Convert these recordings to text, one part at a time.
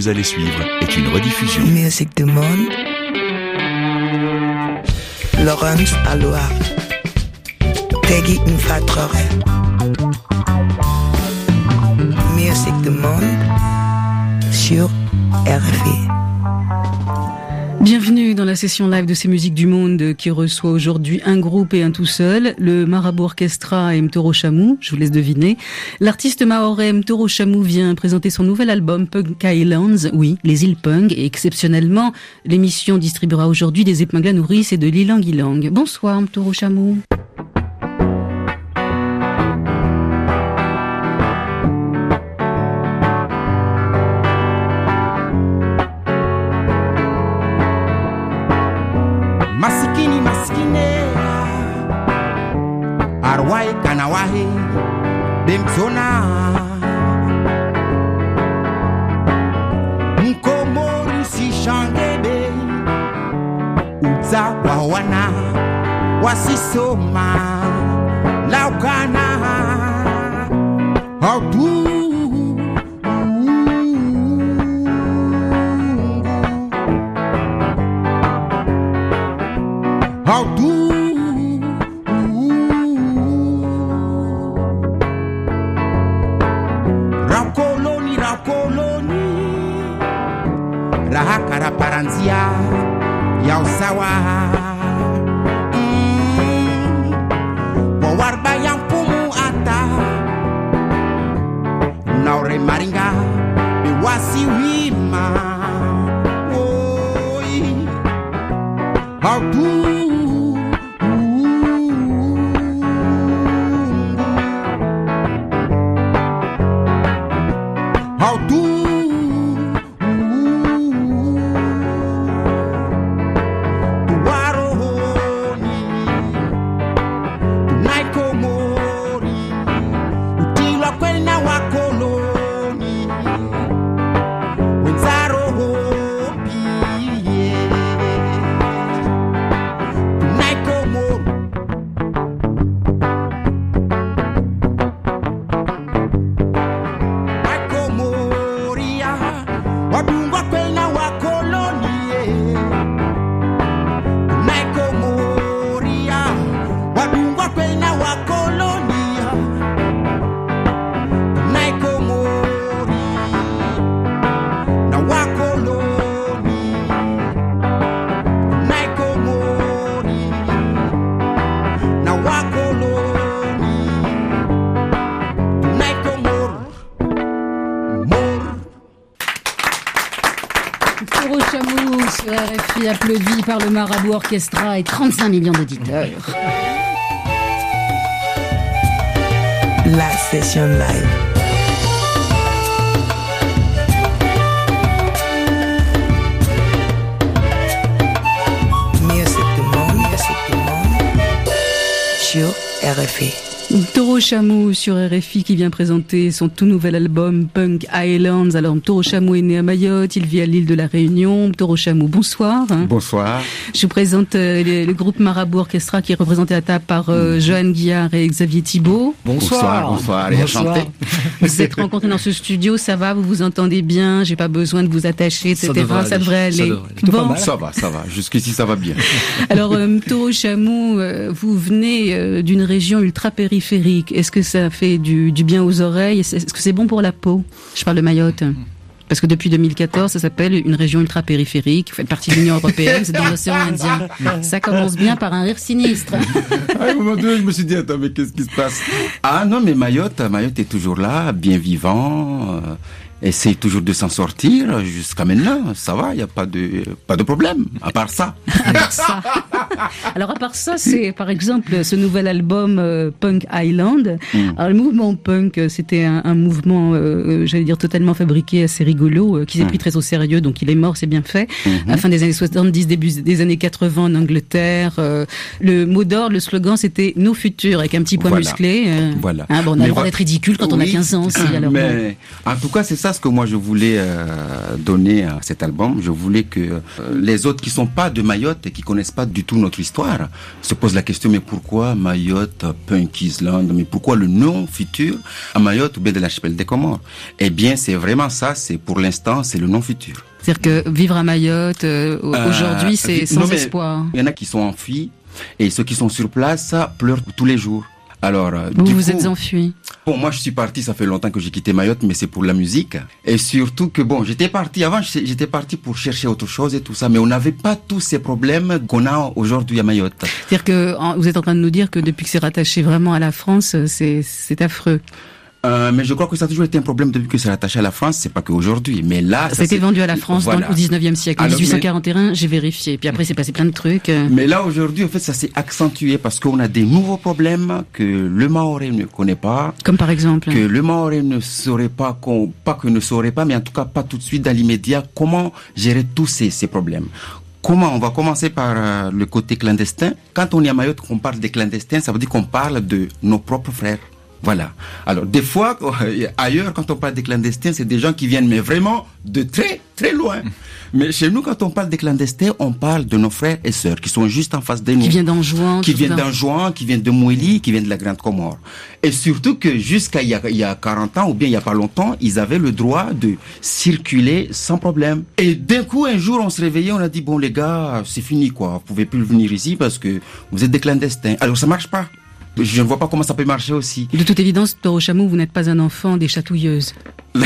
vous allez suivre est une rediffusion. Musique du monde. Laurence Aloha. Peggy Mfatrore. Musique du monde sur RFI. Bienvenue dans la session live de ces musiques du monde qui reçoit aujourd'hui un groupe et un tout seul, le Marabout Orchestra et Mtoro Chamou, je vous laisse deviner. L'artiste maoré Mtoro Chamou vient présenter son nouvel album Punk Islands, oui, les îles Punk, et exceptionnellement, l'émission distribuera aujourd'hui des épingles à nourrice et de l'ilang ilang. Bonsoir Mtoro Chamou. Wasisoma laukana. Audu do Rakoloni rakoloni. Rahakara paranzia ya usawa Wawarba yang pumu ata Naure maringa Biwasi wima. Oi How applaudi par le Marabout Orchestra et 35 millions d'auditeurs. La session live. Sur RFI. Toro Chamou sur RFI qui vient présenter son tout nouvel album Punk Islands. Alors Toro Chamou est né à Mayotte, il vit à l'île de la Réunion. Toro Chamou, bonsoir. Bonsoir. Je vous présente euh, le, le groupe Marabout Orchestra qui est représenté à table par euh, Johan Guillard et Xavier Thibault. Bonsoir. Bonsoir. Et Bonsoir. enchanté. Vous vous êtes rencontrés dans ce studio, ça va, vous vous entendez bien, j'ai pas besoin de vous attacher, etc. Ça devrait Ça aller. devrait Ça aller. devrait aller. Plutôt pas Bon. Ça va, ça va. Jusqu'ici, ça va bien. alors euh, Toro Chamou, euh, vous venez euh, d'une région ultra périphérique. Est-ce que ça fait du, du bien aux oreilles? Est-ce est-ce que c'est bon pour la peau? Je parle de Mayotte. Parce que depuis 2014, ça s'appelle une région ultra périphérique. Vous faites partie de l'Union européenne, c'est dans l'océan Indien. Ça commence bien par un rire sinistre. À un moment donné, je me suis dit, attends, mais qu'est-ce qui se passe? Ah non, mais Mayotte, Mayotte est toujours là, bien vivant. euh, essaye toujours de s'en sortir jusqu'à maintenant. Ça va, il n'y a pas de, pas de problème, à part ça. À part ça. Alors à part ça, c'est par exemple ce nouvel album euh, Punk Island. Alors le mouvement punk, euh, c'était un, un mouvement, euh, j'allais dire totalement fabriqué, assez rigolo, euh, qui s'est pris très au sérieux, donc il est mort, c'est bien fait. À la fin des années 70, début des années 80 en Angleterre, le mot d'or, le slogan, c'était nos futurs avec un petit point Voilà. musclé. Voilà. Hein, bon, on a Mais le droit d'être ridicule quand on a Oui, 15 ans aussi. Alors bon. mais en tout cas, c'est ça message que moi je voulais donner à cet album. Je voulais que les autres qui sont pas de Mayotte et qui connaissent pas du tout notre histoire se posent la question mais pourquoi Mayotte, Punk Island, mais pourquoi le nom futur à Mayotte ou bien de l'archipel des Comores? Eh bien, c'est vraiment ça. C'est pour l'instant, c'est le nom futur. C'est-à-dire que vivre à Mayotte euh, Euh, aujourd'hui, c'est vi- sans non, espoir. Il y en a qui sont enfuis et ceux qui sont sur place pleurent tous les jours. Alors, euh, Vous du vous coup- êtes enfui. Bon, moi, je suis parti, ça fait longtemps que j'ai quitté Mayotte, mais c'est pour la musique. Et surtout que, bon, j'étais parti, avant, j'étais parti pour chercher autre chose et tout ça, mais on n'avait pas tous ces problèmes qu'on a aujourd'hui à Mayotte. C'est-à-dire que vous êtes en train de nous dire que depuis que c'est rattaché vraiment à la France, c'est affreux. Euh, mais je crois que ça a toujours été un problème depuis que c'est rattaché à la France, c'est pas qu'aujourd'hui. Mais là, Ça a été s'est- vendu à la France dans- au 19e siècle. En Alors, mais- 1841, j'ai vérifié. Puis après, c'est passé plein de trucs. euh. Mais là, aujourd'hui, en fait, ça s'est accentué parce qu'on a des nouveaux problèmes que le Maoré ne connaît pas, Comme par exemple. que le Maoré ne saurait pas, qu'on- pas que ne saurait pas, mais en tout cas pas tout de suite dans l'immédiat, comment gérer tous ces, ces problèmes? Comment? On va commencer par euh, le côté clandestin. Quand on est à Mayotte, qu'on parle des clandestins, ça veut dire qu'on parle de nos propres frères. Voilà. Alors, des fois, ailleurs, quand on parle des clandestins, c'est des gens qui viennent, mais vraiment de très, très loin. Mais chez nous, quand on parle des clandestins, on parle de nos frères et sœurs qui sont juste en face de nous Qui vient d'Anjouan. qui viennent d'Anjouan, qui viennent de Mouéli, qui viennent de la Grande Comore. Et surtout que jusqu'à il y a, il y a 40 ans, ou bien il y a pas longtemps, ils avaient le droit de circuler sans problème. Et d'un coup, un jour, on se réveillait, on a dit, bon les gars, c'est fini quoi, vous pouvez plus venir ici parce que vous êtes des clandestins. Alors ça marche pas. Je ne vois pas comment ça peut marcher aussi. De toute évidence, Toro Chamou, vous n'êtes pas un enfant des chatouilleuses.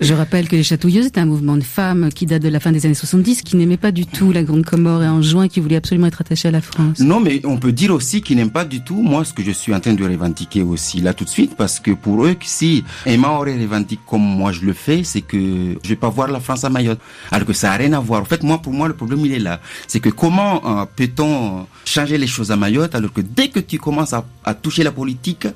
Je rappelle que les chatouilleuses étaient un mouvement de femmes qui date de la fin des années 70, qui n'aimait pas du tout la Grande Comore et Anjouan, qui voulait absolument être attaché à la France. Non, mais on peut dire aussi qu'ils n'aiment pas du tout moi ce que je suis en train de revendiquer aussi là tout de suite parce que pour eux, si un Maoré revendique comme moi je le fais, c'est que je vais pas voir la France à Mayotte. Alors que ça a rien à voir. En fait, moi, pour moi, le problème il est là. C'est que comment euh, peut-on changer les choses à Mayotte alors que dès que tu commences à, toucher la politique,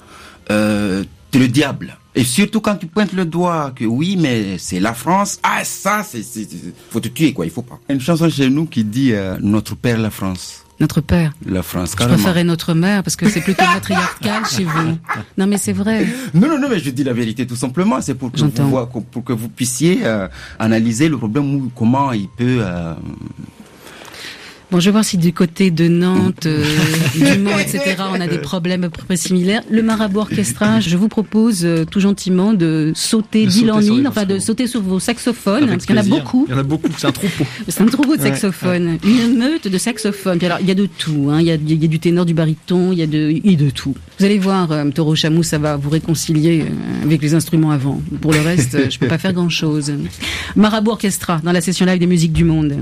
euh, le diable. Et surtout quand tu pointes le doigt que oui, mais c'est la France. Ah, ça, c'est, c'est, c'est- faut te tuer quoi. Il faut pas. Une chanson chez nous qui dit euh, notre père la France. Notre père. La France, Je préférais notre mère parce que c'est plutôt matriarcal chez vous. Non mais c'est vrai. Non, non, non, mais je dis la vérité tout simplement. C'est pour que vous, pour que vous puissiez euh, analyser le problème ou comment il peut. euh, Bon, je vais voir si du côté de Nantes, euh, du Mans, etc., on a des problèmes à peu près similaires. Le marabout orchestra, je vous propose euh, tout gentiment de sauter d'île en île, enfin de sauter sur vos saxophones, Avec parce qu'il y en a beaucoup. Il y en a beaucoup, c'est un troupeau. C'est un troupeau de Ouais, saxophones, une meute de saxophones. Puis alors, il y a de tout. Hein. Il, y a, il y a du ténor, du baryton, il y a de, il y a de tout. Vous allez voir, euh, Taureau Chamou, ça va vous réconcilier euh, avec les instruments avant. Pour le reste, je peux pas faire grand-chose. Marabout Orchestra, dans la session live des musiques du monde.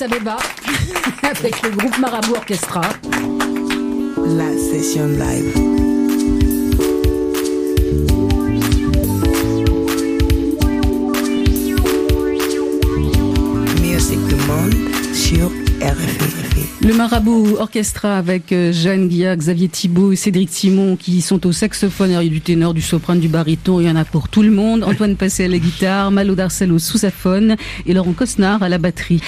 Addis Abeba avec le groupe Marabout Orchestra. La session live. Le Marabout Orchestra avec euh, Jeanne Guillard, Xavier Thibault et Cédric Simon qui sont au saxophone, il y a du ténor, du soprano, du baryton, il y en a pour tout le monde. Antoine Passé à la guitare, Malo Darcel au sous-saphone et Laurent Cosnard à la batterie.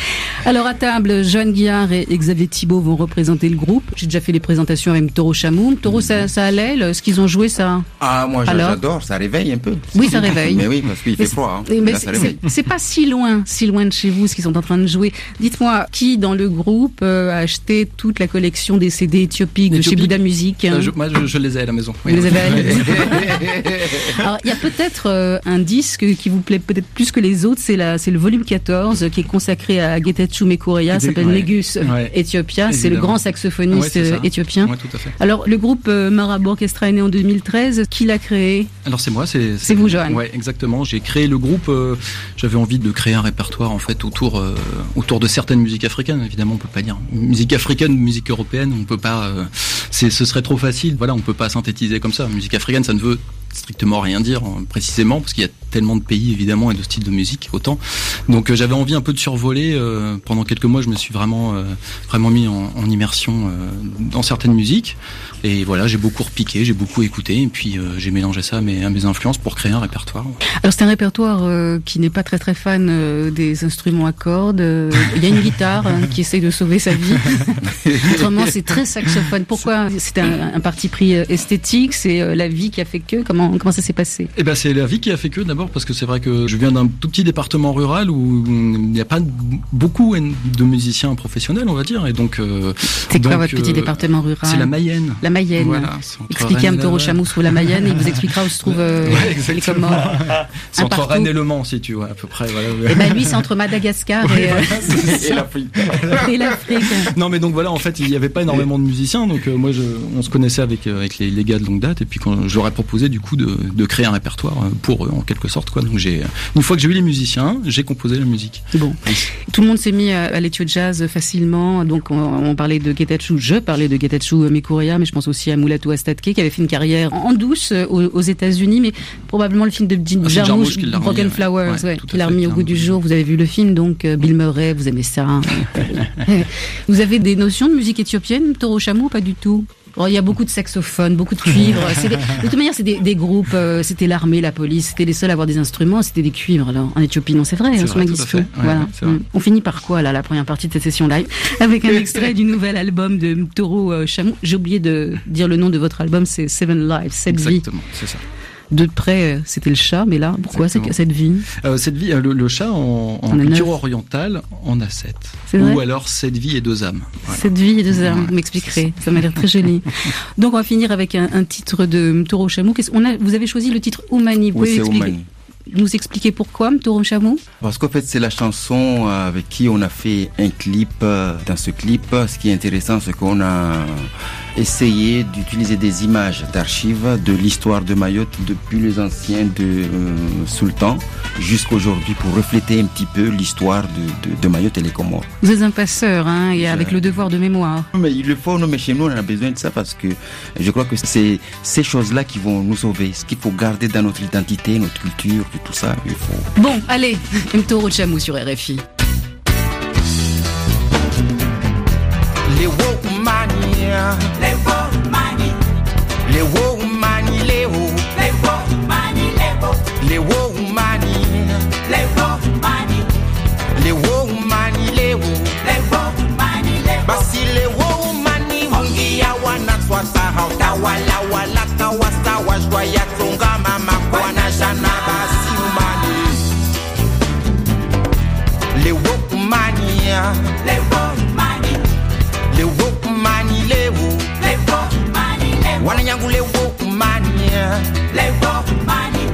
Alors à table, Jeanne Guillard et Xavier Thibault vont représenter le groupe. J'ai déjà fait les présentations avec Toro Chamou. Toro, ça, ça allait Ce qu'ils ont joué, ça? Ah, moi j'adore, ça réveille un peu. Oui, ça réveille. Mais oui, parce qu'il fait froid. Hein. c'est pas si loin, si loin de chez vous, ce qu'ils sont en train de jouer. Dites-moi, qui dans le groupe euh, a acheté toute la collection des CD éthiopiques de chez Bouddha Music hein Euh, je- moi, je, je les ai à la maison. Vous les avez à la maison Alors, il y a peut-être euh, un disque qui vous plaît peut-être plus que les autres, c'est la, c'est le volume 14 qui est consacré à Getachew Mekorea, Des- s'appelle ouais. Negus Ouais. Ethiopia, c'est le grand saxophoniste éthiopien. Ouais, tout à fait. Alors, le groupe euh, Marabout Orchestra est né en 2013. Qui l'a créé? Alors c'est moi, c'est C'est vous, Johan. Ouais, exactement. J'ai créé le groupe. J'avais envie de créer un répertoire en fait autour autour de certaines musiques africaines. Évidemment, on peut pas dire musique africaine, musique européenne. On peut pas. euh, c'est ce serait trop facile. Voilà, on peut pas synthétiser comme ça. Musique africaine, ça ne veut strictement rien dire euh, précisément parce qu'il y a tellement de pays évidemment et de styles de musique autant. Donc euh, j'avais envie un peu de survoler. euh, pendant quelques mois, je me suis vraiment euh, vraiment mis en, en immersion dans certaines musiques. Et voilà, j'ai beaucoup repiqué, j'ai beaucoup écouté, et puis j'ai mélangé ça à mes, à mes influences pour créer un répertoire. Alors c'est un répertoire qui n'est pas très très fan des instruments à cordes. Il y a une guitare hein, qui essaye de sauver sa vie. Autrement c'est très saxophone. Pourquoi? C'est un, un parti pris esthétique. C'est la vie qui a fait que. Comment comment ça s'est passé? Et ben c'est la vie qui a fait que d'abord parce que c'est vrai que je viens d'un tout petit département rural où il n'y a pas beaucoup de musiciens professionnels, on va dire, et donc. euh, C'est quoi donc, votre petit euh, département rural? C'est la Mayenne. La Mayenne. Voilà, Expliquez à Rennes et Mtoro la- Chamou sur la Mayenne et il vous expliquera où se trouve euh, Ouais, les exactement. Comores. C'est Un entre partout. Rennes et Le Mans, si tu vois, à peu près. Voilà. Et ben lui c'est entre Madagascar et, euh, Et l'Afrique. et l'Afrique. Non mais donc voilà en fait il n'y avait pas énormément de musiciens donc euh, moi je, on se connaissait avec euh, avec les, les gars de longue date et puis quand je leur ai proposé du coup de, de créer un répertoire euh, pour eux en quelque sorte quoi donc j'ai une fois que j'ai eu les musiciens j'ai composé la musique Bon, tout le monde s'est mis à, à l'étude jazz facilement. Donc, on, on parlait de Getachew, je parlais de Getachew Mekorea, mais je pense aussi à Mulatu Astatke qui avait fait une carrière en douce euh, aux, aux États-Unis, mais probablement le film de Jim Ah, Jarmusch, Broken ouais. Flowers, Ouais, ouais, qui l'a remis au goût du jour. Vous avez vu le film, donc euh, Bill Murray, vous aimez ça. hein. vous avez des notions de musique éthiopienne, Toro Chamou, pas du tout? Oh, il y a beaucoup de saxophones, beaucoup de cuivres. Des- de toute manière, c'est des, des groupes. euh, c'était l'armée, la police. C'était les seuls à avoir des instruments. C'était des cuivres alors, en Éthiopie. Non, c'est vrai. Hein, vrai, tout à Mengistu. fait. Ouais, voilà. vrai. Mm. On finit par quoi là, la première partie de cette session live, avec un extrait du nouvel album de Toro euh, Chamou. J'ai oublié de dire le nom de votre album. C'est Seven Lives, Sept vies. exactement c'est ça De près, euh, c'était le chat, mais là, pourquoi Exactement. cette vie Euh, cette vie euh, le, le chat en, en On a culture orientale en a sept ou alors cette vie et deux âmes Voilà. Cette vie et deux âmes, Ouais, vous m'expliquerez. Ça m'a l'air très joli. Donc, on va finir avec un, un titre de Toro Chamou. Qu'est-ce- on a, vous avez choisi le titre Oumani. Vous Oui, pouvez c'est Oumani. nous expliquer pourquoi Toro Chamou Parce qu'en fait, c'est la chanson euh, avec qui on a fait un clip. euh, Dans ce clip, ce qui est intéressant, c'est qu'on a essayé d'utiliser des images d'archives de l'histoire de Mayotte depuis les anciens de euh, sultans jusqu'à aujourd'hui pour refléter un petit peu l'histoire de, de- de Mayotte et les Comores. Vous êtes un passeur, hein, et avec le devoir de mémoire. Mais il le faut, nous, mais chez nous, on a besoin de ça parce que je crois que c'est ces choses-là qui vont nous sauver. Ce qu'il faut garder dans notre identité, notre culture, tout ça, il faut. Bon, allez, Toro Chamou sur RFI. Leo Mani. Leo Mani Leo Leo Mani Leo Leo Mani. Leo Mani. Leo Mani Leo Leo Mani Leo Basi Leo Mani Mungia wana swasa hauta wala wala kawasa washwa ya tunga mama kwa na basi Mani. Leo Mani. Leo Les Wokmani.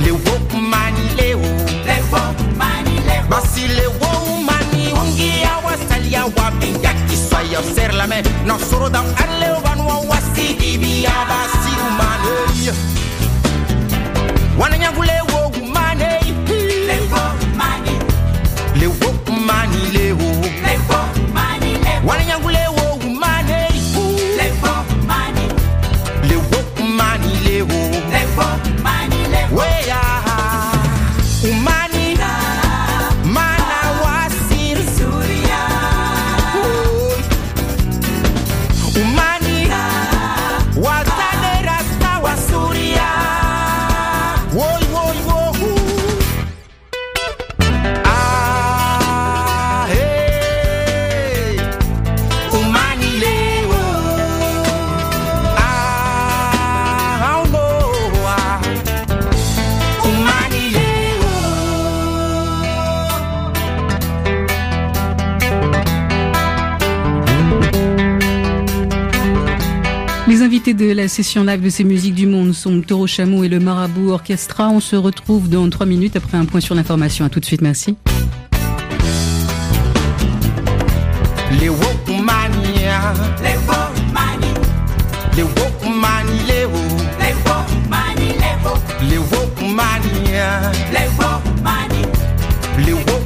Les Wokmani, les O. Les Wokmani, les O. Basi les Wokmani. Ungi awa salia wa binyaki soya ser la mer. Non soro dan alle la session live de ces musiques du monde sont Taureau Chameau et le Marabout Orchestra. On se retrouve dans trois minutes après un point sur l'information. À tout de suite, merci. Les Wokmania, les les les les Wokmania, les les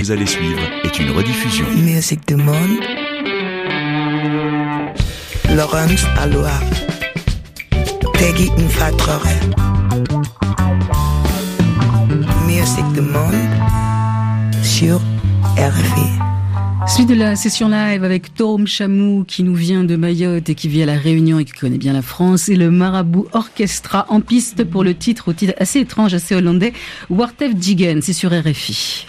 Vous allez suivre, est une rediffusion. Musique du monde. Laurence Aloha. Peggy Mfatrore. Musique du monde. Sur RFI. Suite de la session live avec Tom Chamou qui nous vient de Mayotte et qui vit à la Réunion et qui connaît bien la France et le Marabout Orchestra en piste pour le titre au titre assez étrange, assez hollandais, Wartef Jigen, c'est sur RFI.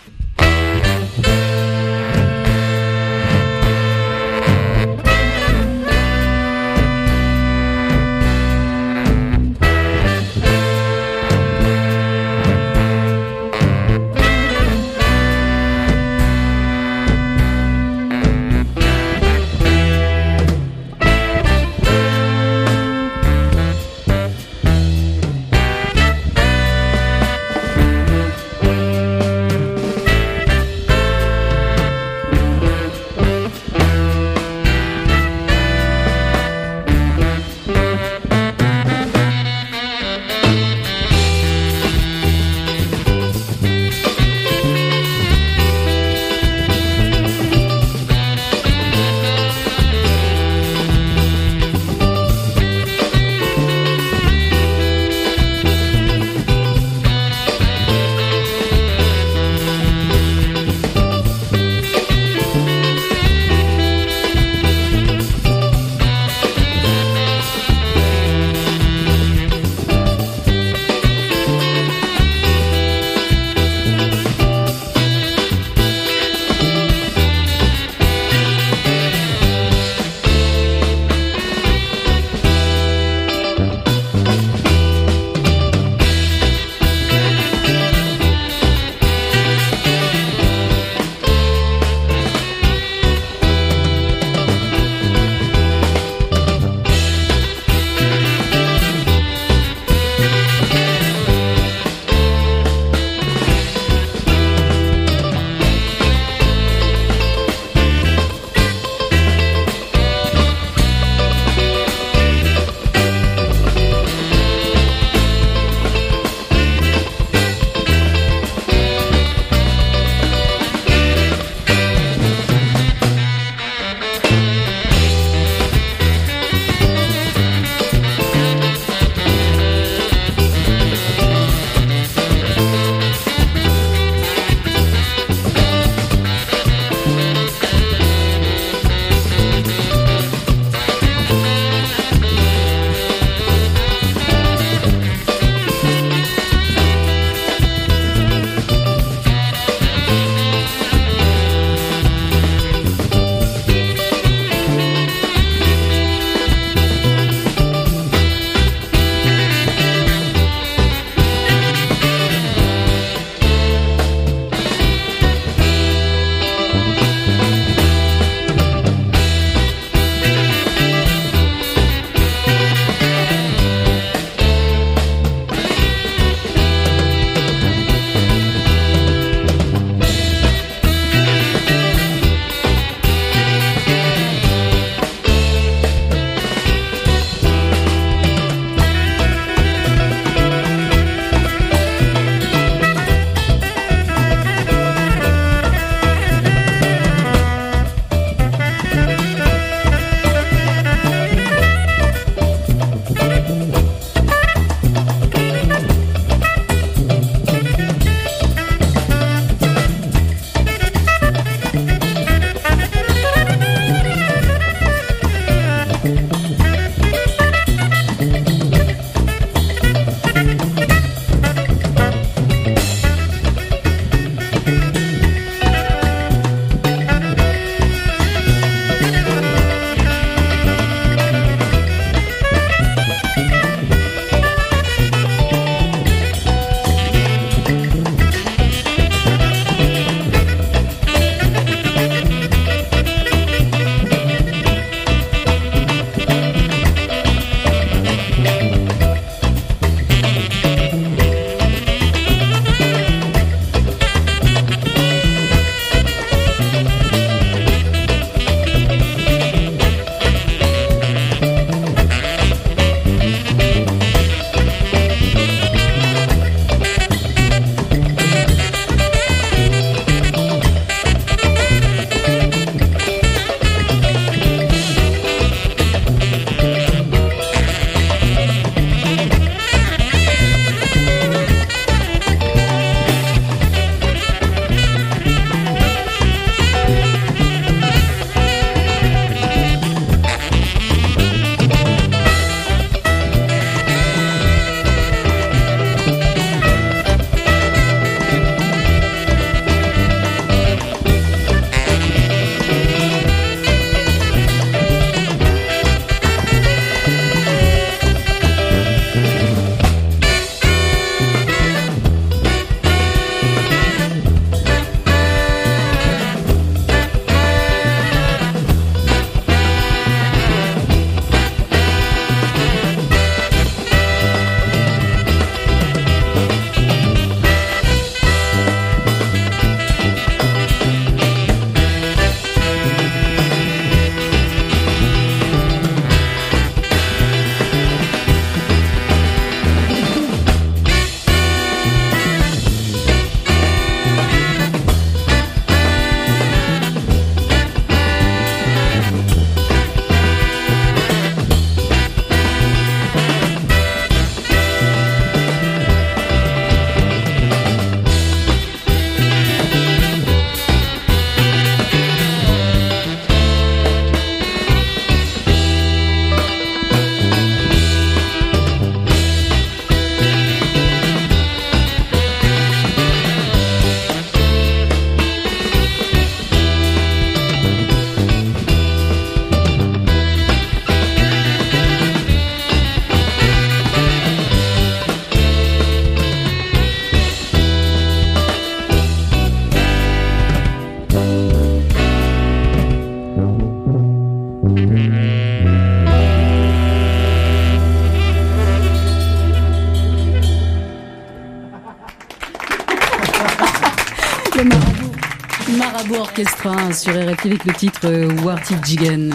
Avec le titre euh, Warty Jigen.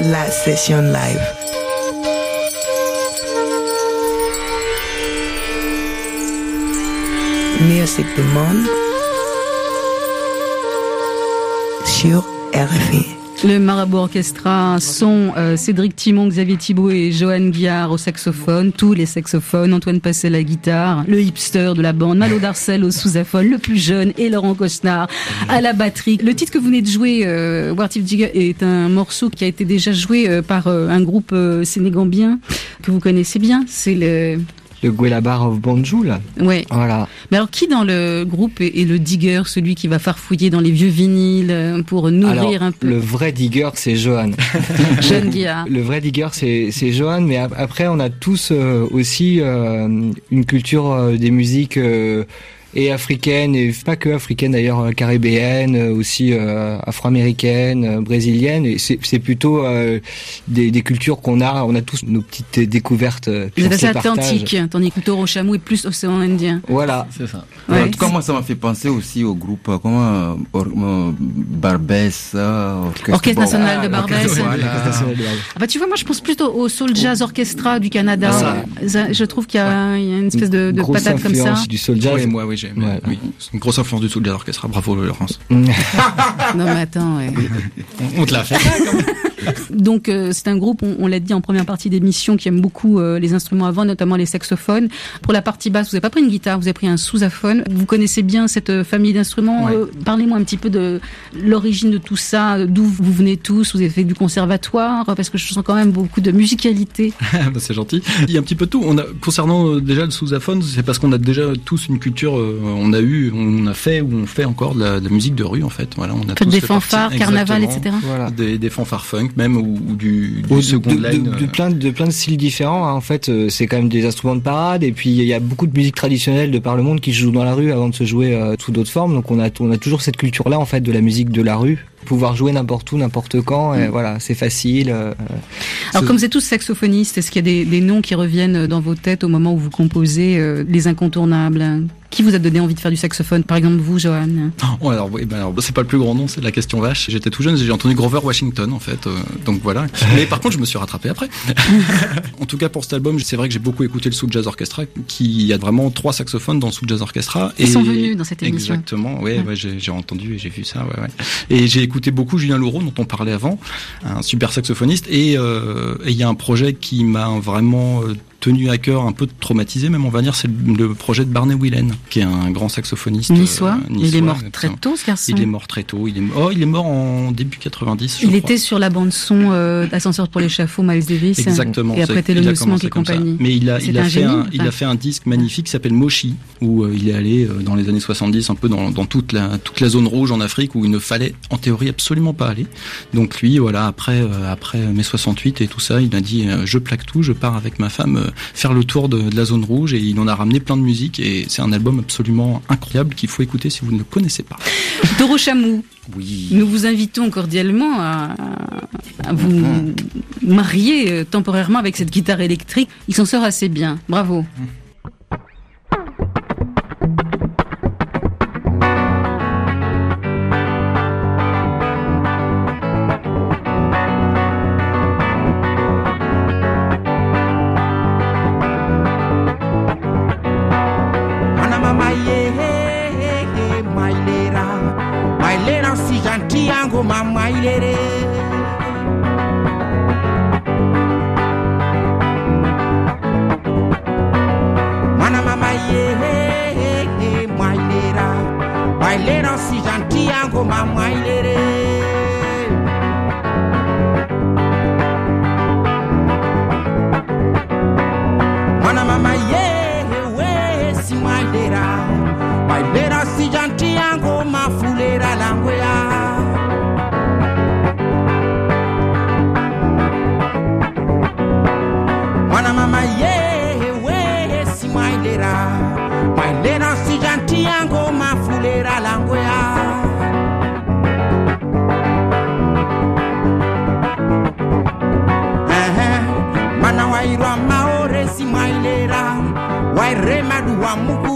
La session live. Musique du monde sur RFI. Le Marabout Orchestra sont euh, Cédric Timon, Xavier Thibault et Johan Guillard au saxophone, tous les saxophones, Antoine Passel à la guitare, le hipster de la bande, Malo Darcel au sous-aphone, le plus jeune et Laurent Cosnard à la batterie. Le titre que vous venez de jouer, euh, Wartif Jiga, est un morceau qui a été déjà joué euh, par euh, un groupe sénégambien que vous connaissez bien. C'est le Le Guelabar of Banjul. Ouais. Voilà. Mais alors, qui dans le groupe est, est le digger, celui qui va farfouiller dans les vieux vinyles euh, pour nourrir Alors, un peu le vrai digger, c'est Johan. Guillard Le vrai digger, c'est Johan, mais ap- après, on a tous euh, aussi euh, une culture euh, des musiques et africaines, et pas que africaines d'ailleurs, euh, caribéennes, euh, aussi euh, afro-américaines, euh, brésiliennes. Et c'est plutôt euh, des, des cultures qu'on a. On a tous nos petites découvertes. Vous êtes assez. Atlantique, tandis que taureau chameau est plus océan Indien. Voilà. C'est ça. Ouais. En tout cas, moi, ça m'a fait penser aussi au groupe, comment, Or- Barbès, Orchestre, Orchestre Bon, national de Barbès. voilà. Ah bah, tu vois, moi je pense plutôt au Soul Jazz Orchestra du Canada. Ah, Ça, je trouve qu'il y, a il y a une espèce de, de patate comme ça. du soul jazz. Oui, moi, oui, j'ai. Ouais. Oui, c'est une grosse influence du Soul Jazz Orchestra. Bravo, Laurence. Non mais attends, ouais. On, te l'a fait. Donc euh, c'est un groupe, on, on l'a dit en première partie d'émission, qui aime beaucoup euh, les instruments avant, notamment les saxophones. Pour la partie basse, vous n'avez pas pris une guitare, vous avez pris un sous-aphone. Vous connaissez bien cette euh, famille d'instruments. Ouais. Euh, Parlez-moi un petit peu de l'origine de tout ça, d'où vous venez tous. Vous avez fait du conservatoire, parce que je sens quand même beaucoup de musicalité. Bah, c'est gentil. Il y a un petit peu tout. On a, concernant euh, déjà le sous-aphone, c'est parce qu'on a déjà tous une culture, euh, on a eu, on a fait ou on fait encore de la, de la musique de rue en fait. Voilà, on a tous des partie- fanfares, carnaval, etc. Voilà. Des, des fanfares funk même ou, ou du, du second de- line. de- de euh, plein de, plein de styles différents. hein. En fait, euh, c'est quand même des instruments de parade. Et puis il y a beaucoup de musique traditionnelle de par le monde qui se joue dans la rue avant de se jouer euh, sous d'autres formes. Donc on a on a toujours cette culture-là en fait de la musique de la rue, pouvoir jouer n'importe où, n'importe quand. Et voilà, c'est facile. euh, Alors ce- comme vous êtes tous saxophonistes, est-ce qu'il y a des, des noms qui reviennent dans vos têtes au moment où vous composez euh, les incontournables hein? Qui vous a donné envie de faire du saxophone Par exemple vous, Johan Oh, alors, oui, ben, alors, c'est pas le plus grand nom, c'est la question vache. J'étais tout jeune, j'ai entendu Grover Washington, en fait. euh, donc voilà. Mais par contre, je me suis rattrapé après. en tout cas, pour cet album, c'est vrai que j'ai beaucoup écouté le Soul Jazz Orchestra, qui il y a vraiment trois saxophones dans le Soul Jazz Orchestra. Ils sont venus dans cette émission. Exactement, ouais, Ouais. ouais, j'ai j'ai entendu et j'ai vu ça, ouais, ouais. Et j'ai écouté beaucoup Julien Laureau, dont on parlait avant, un super saxophoniste. Et euh, et il y a un projet qui m'a vraiment euh, tenu à cœur, un peu traumatisé même, on va dire, c'est le, projet de Barney Whelan, qui est un grand saxophoniste. Niçois. euh, il niçois, est mort très tôt, ce garçon. Il est mort très tôt. Il est, oh, il est mort en début 90. je Il crois. était sur la bande son euh, d'Ascenseur pour l'échafaud, Miles Davis. Exactement. Et après il Monk et compagnie. Mais il a, il a fait génie, un, il a fait un disque magnifique qui s'appelle Moshi, où euh, il est allé euh, dans les années 70, un peu dans, dans toute la, toute la zone rouge en Afrique, où il ne fallait, en théorie, absolument pas aller. Donc lui, voilà, après, après mai 68 et tout ça, il a dit, je plaque tout, je pars avec ma femme faire le tour de, de la zone rouge, et il en a ramené plein de musique, et c'est un album absolument incroyable qu'il faut écouter si vous ne le connaissez pas. Taureau Chamou, Oui. nous vous invitons cordialement à, à vous marier euh, temporairement avec cette guitare électrique. Il s'en sort assez bien. Bravo. Mana Why Remadu Wamuku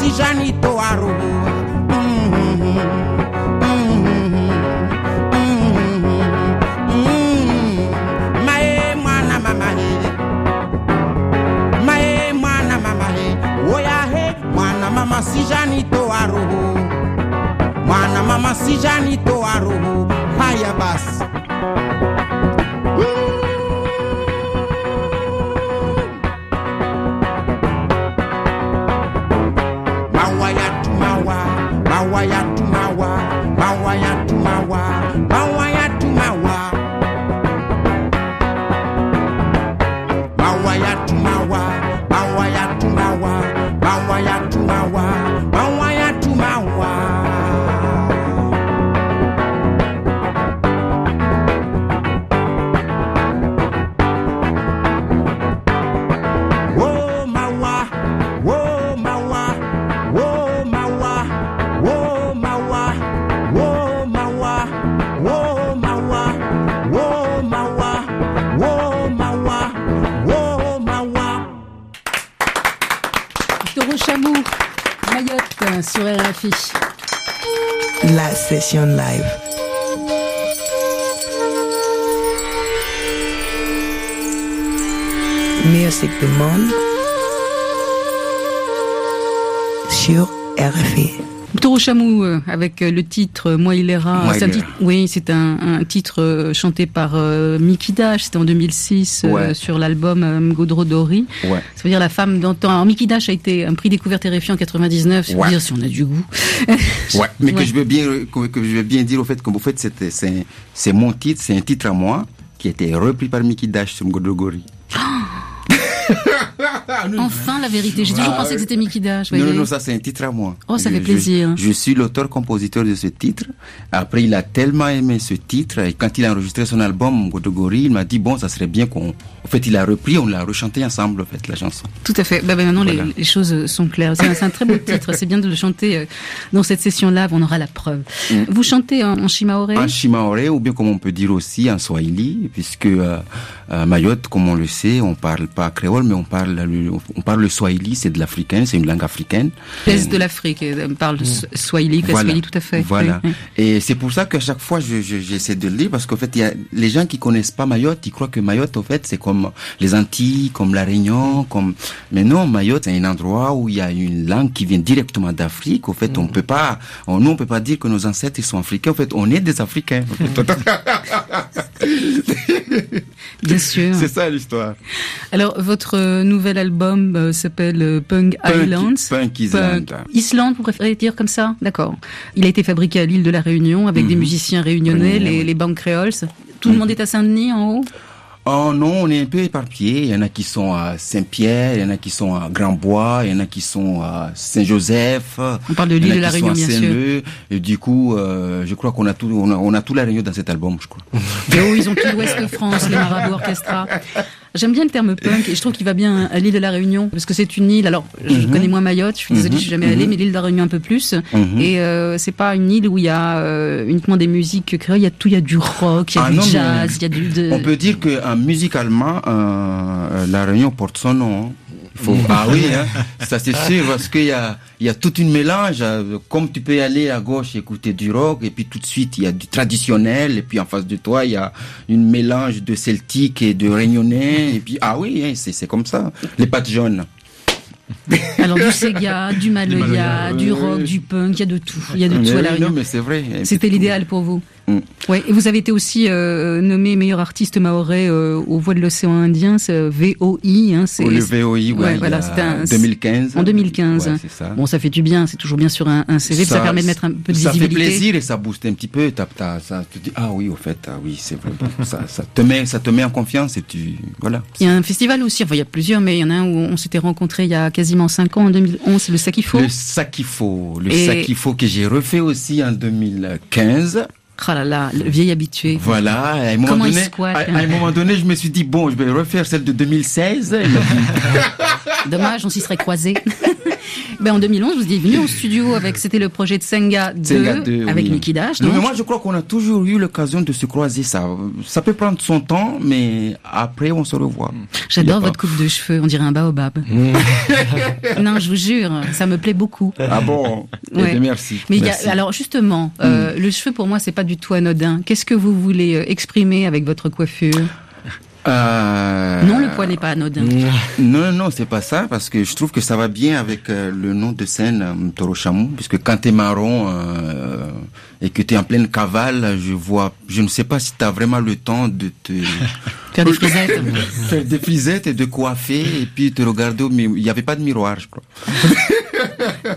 si Janito mama si Janito Mwana mama si Janito Arubo. Haya basi. my Du monde sur RFI. Toro Chamou euh, avec euh, le titre Moi il ira. Moi, C'est un il oui, c'est un, un titre euh, chanté par euh, Miki Dash. C'était en 2006 euh, Ouais. sur l'album euh, Mgodro Dori. Ouais. Ça veut dire la femme d'antan. Alors Miki Dash a été un prix découverte RFI en 99. Ça veut Ouais. dire si on a du goût. Ouais, mais Ouais. que je veux bien que, que je veux bien dire au fait que au fait c'était c'est c'est mon titre, c'est un titre à moi qui a été repris par Mickey Dash sur Godogori. Enfin la vérité. J'ai toujours Ah, pensé que c'était Miki Dash. Non, non, non, ça c'est un titre à moi. Oh, ça Je- fait plaisir. Je, je suis l'auteur-compositeur de ce titre. Après, il a tellement aimé ce titre. Et quand il a enregistré son album, Godogori, il m'a dit, bon, ça serait bien qu'on... En fait, il a repris, on l'a rechanté ensemble, en fait, la chanson. Tout à fait. Bah, bah, maintenant, Voilà. les, les choses sont claires. C'est un, très beau titre. C'est bien de le chanter euh, dans cette session-là. On aura la preuve. Vous chantez en, en Shimaore? En Shimaore, ou bien comme on peut dire aussi en Swahili, puisque euh, euh, Mayotte, comme on le sait, on parle pas créole, mais on parle le, on parle le Swahili, c'est de l'africain, c'est une langue africaine. L'Est de l'Afrique euh, parle de s- Swahili, que Swahili, tout à fait. Voilà. Oui. Et c'est pour ça qu'à chaque fois, je, je- j'essaie de le lire parce qu'en fait, il y a les gens qui connaissent pas Mayotte, ils croient que Mayotte, en fait, c'est comme les Antilles, comme la Réunion, comme. Mais non, Mayotte, c'est un endroit où il y a une langue qui vient directement d'Afrique. En fait, on peut pas, on, nous, on peut pas dire que nos ancêtres ils sont africains. En fait, on est des Africains. Bien sûr. c'est ça l'histoire. Alors, votre euh, nouvel album euh, s'appelle euh, Punk, Islands. Punk Island. Punk Island, vous préférez dire comme ça? D'accord. Il a été fabriqué à l'île de la Réunion avec des musiciens réunionnais, les, banques créoles. Tout le monde est à Saint-Denis en haut? Oh non, on est un peu éparpillés. Il y en a qui sont à Saint-Pierre, il y en a qui sont à Grand-Bois, il y en a qui sont à Saint-Joseph. On parle de l'île de la Réunion, bien sûr. Et du coup, euh, je crois qu'on a tout, on a, on a tout la Réunion dans cet album, je crois. Et oh, ils ont tout l'Ouest de France, les Marabouts Orchestra. J'aime bien le terme punk et je trouve qu'il va bien à l'île de la Réunion parce que c'est une île. Alors, je Mhm. connais moins Mayotte, je suis désolée, je suis jamais allée, mais l'île de la Réunion un peu plus. Mhm. Et euh, c'est pas une île où il y a euh, uniquement des musiques créoles. Il y a tout, il y a du rock, il y a Ah du non, jazz, il y a du. De... On peut dire que en musicalement, euh, la Réunion porte son nom. Hein. Il faut, ah oui, hein, ça c'est sûr, parce qu'il y a, il y a toute une mélange. euh, Comme tu peux aller à gauche écouter du rock, et puis tout de suite il y a du traditionnel, et puis en face de toi il y a une mélange de celtique et de réunionnais, et puis ah oui, hein, c'est c'est comme ça. Les pattes jaunes. Alors du Sega, du Maloya, Maloya, du rock, du punk, il y a de tout. Il y a de Mais tout à la non, mais c'est vrai. C'était l'idéal pour vous. Ouais, et vous avez été aussi euh, nommé meilleur artiste maoré euh, aux voix de l'océan Indien, c'est VOI. Hein, c'est, le VOI, ouais, ouais, voilà, c'était un- 2015. en 2015. Ouais, c'est ça. Bon, ça fait du bien, c'est toujours bien sur un, un CV, ça, permet de mettre un peu de ça visibilité. fait plaisir et ça booste un petit peu. T'as, t'as- ça te dit, ah oui, au fait, ah oui, c'est vrai. ça, ça te met, ça te met en confiance et tu, voilà. Il y a un festival aussi, enfin il y a plusieurs, mais il y en a un où on s'était rencontrés il y a quasiment 5 ans, en 2011, c'est le Sakifo. Le faut, le Et- faut que j'ai refait aussi en 2015. Ah là là, le vieil habitué. Voilà, à un moment Comment il donné, squatte, à, hein. à un moment donné, je me suis dit bon, je vais refaire celle de 2016. Il m'a dit, Dommage, on s'y serait croisés. Ben, en 2011, vous êtes venu au studio avec, c'était le projet de Senga 2, Senga 2, avec oui. Dash. Non, mais moi, je crois qu'on a toujours eu l'occasion de se croiser. Ça, ça peut prendre son temps, mais après, on se revoit. J'adore pas- votre coupe de cheveux, on dirait un baobab. non, je vous jure, ça me plaît beaucoup. Ah bon Eh Ouais. merci. Mais y a- alors justement, euh, le cheveu pour moi c'est pas du tout anodin. Qu'est-ce que vous voulez euh, exprimer avec votre coiffure? Euh, Non, le poids n'est pas anodin. Non, non, c'est pas ça, parce que je trouve que ça va bien avec euh, le nom de scène, euh, Toro Chamou, puisque quand t'es marron euh, et que t'es en pleine cavale, je vois, je ne sais pas si t'as vraiment le temps de te Faire des frisettes. faire des frisettes et de coiffer et puis te regarder, mais il n'y avait pas de miroir, je crois.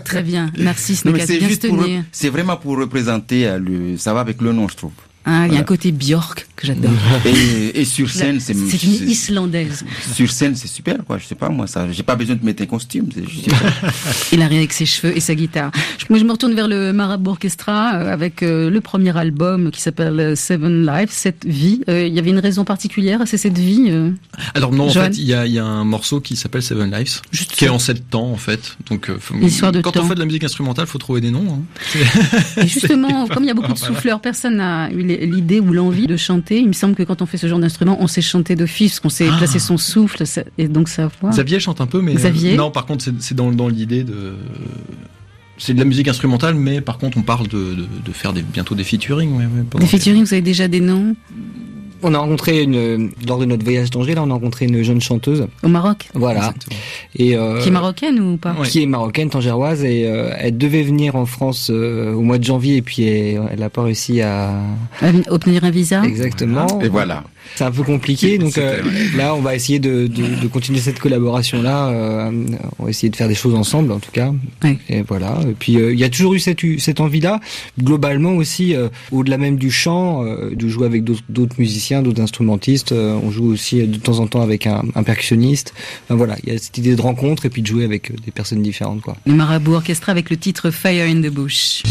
Très bien. Merci, c'est juste pour, tenir. c'est vraiment pour représenter euh, le, ça va avec le nom, je trouve. Ah, il y a un côté Björk que j'adore. Et, et sur scène, c'est, C'est une c'est- Islandaise. sur scène, c'est super, quoi. Je sais pas, moi, ça, j'ai pas besoin de mettre un costume. c'est Il a rien avec ses cheveux et sa guitare. Je- Moi, je me retourne vers le Marabout Orchestra euh, avec euh, le premier album qui s'appelle euh, Seven Lives, Cette vie. Euh, Il y avait une raison particulière à cette vie euh Alors non, en fait, il y a, il y a un morceau qui s'appelle Seven Lives, Juste qui est en sept temps en fait. Donc, euh, faut- L'histoire de quand temps. on fait de la musique instrumentale, faut trouver des noms. hein. Et justement, comme il y a beaucoup de souffleurs, personne n'a eu l'idée ou l'envie de chanter. Il me semble que quand on fait ce genre d'instrument, on sait chanter d'office, parce qu'on sait Ah. placer son souffle ça- et donc sa voix. Xavier chante un peu, mais euh, Xavier non. Par contre, c'est- dans, dans l'idée de c'est de la musique instrumentale, mais par contre, on parle de, de, de faire des, bientôt des featuring. ouais, ouais, pendant Des featuring, vous avez déjà des noms? On a rencontré une, lors de notre voyage d'Angers, là, on a rencontré une jeune chanteuse. au Maroc Voilà. Exactement. Et, euh, Qui est marocaine ou pas qui est marocaine, tangéroise, et euh, elle devait venir en France euh, au mois de janvier, et puis elle, elle a pas réussi à... À Obtenir un visa Exactement. Et voilà. C'est un peu compliqué, donc euh, là, on va essayer de, de, de continuer cette collaboration-là. euh, on va essayer de faire des choses ensemble, en tout cas. Ouais. Et voilà. Et puis, euh, il y a toujours eu cette, cette envie-là. Globalement aussi, euh, au-delà même du chant, euh, de jouer avec d'autres d'autres d'autres instrumentistes. euh, on joue aussi euh, de temps en temps avec un, percussionniste. Enfin, voilà, il y a cette idée de rencontre et puis de jouer avec euh, des personnes différentes. Le Marabout Orchestra avec le titre Fire in the Bush.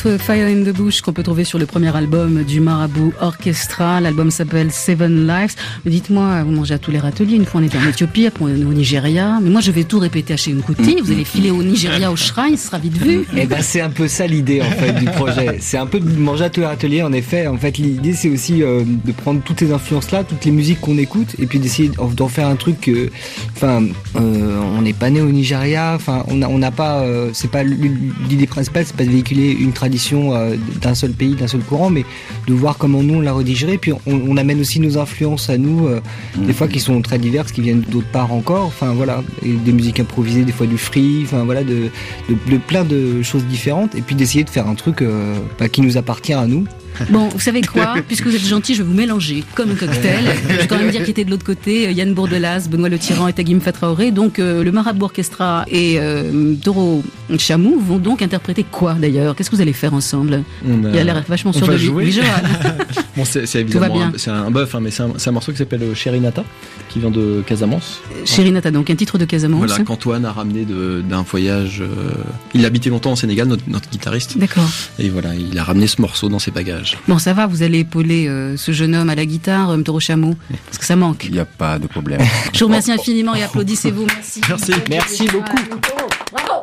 Fire in the Bush qu'on peut trouver sur le premier album du Marabout Orchestra. L'album s'appelle Seven Lives. Dites-moi, vous mangez à tous les râteliers. Une fois on était en Éthiopie, après on est au Nigeria. Mais moi je vais tout répéter à chez Nkuti. Vous allez filer au Nigeria au shrine, ce sera vite vu. Eh ben c'est un peu ça l'idée en fait du projet. C'est un peu de manger à tous les râteliers. En effet, en fait l'idée c'est aussi euh, de prendre toutes ces influences là, toutes les musiques qu'on écoute, et puis d'essayer d'en faire un truc. Enfin, euh, on n'est pas né au Nigeria. Enfin, on n'a on n'a pas. euh, c'est pas l'idée principale, c'est pas de véhiculer une tradition euh, d'un seul pays, d'un seul courant, mais de voir comment nous on l'a redigéré. Puis on, amène aussi nos influences à nous, euh, des fois qui sont très diverses, qui viennent d'autres parts encore. Enfin voilà, des musiques improvisées, des fois du free. Enfin voilà, de plein de choses différentes. Et puis d'essayer de faire un truc euh, bah, qui nous appartient à nous. Bon, vous savez quoi? Puisque vous êtes gentil, je vais vous mélanger comme un cocktail. Je vais quand même dire qu'il était de l'autre côté euh, Yann Bourdelas, Benoît Le Tyran et Tagim Fatraoré. Donc euh, le Marabout Orchestra et euh, Toro Chamou vont donc interpréter quoi d'ailleurs? Qu'est-ce que vous allez faire ensemble? On a- Il a l'air vachement sûr de lui. Bon, c'est évidemment un, un bœuf, hein, mais c'est un, morceau qui s'appelle euh, Cherinata, qui vient de Casamance. Cherinata, donc un titre de Casamance. Voilà, qu'Antoine a ramené d'un voyage. euh, il habitait longtemps au Sénégal, notre, notre guitariste. D'accord. Et voilà, il a ramené ce morceau dans ses bagages. Bon, ça va, vous allez épauler euh, ce jeune homme à la guitare, euh, Toro Chameau, parce que ça manque. Il n'y a pas de problème. Je vous remercie infiniment et applaudissez-vous. Merci. Merci. Merci beaucoup. Bravo.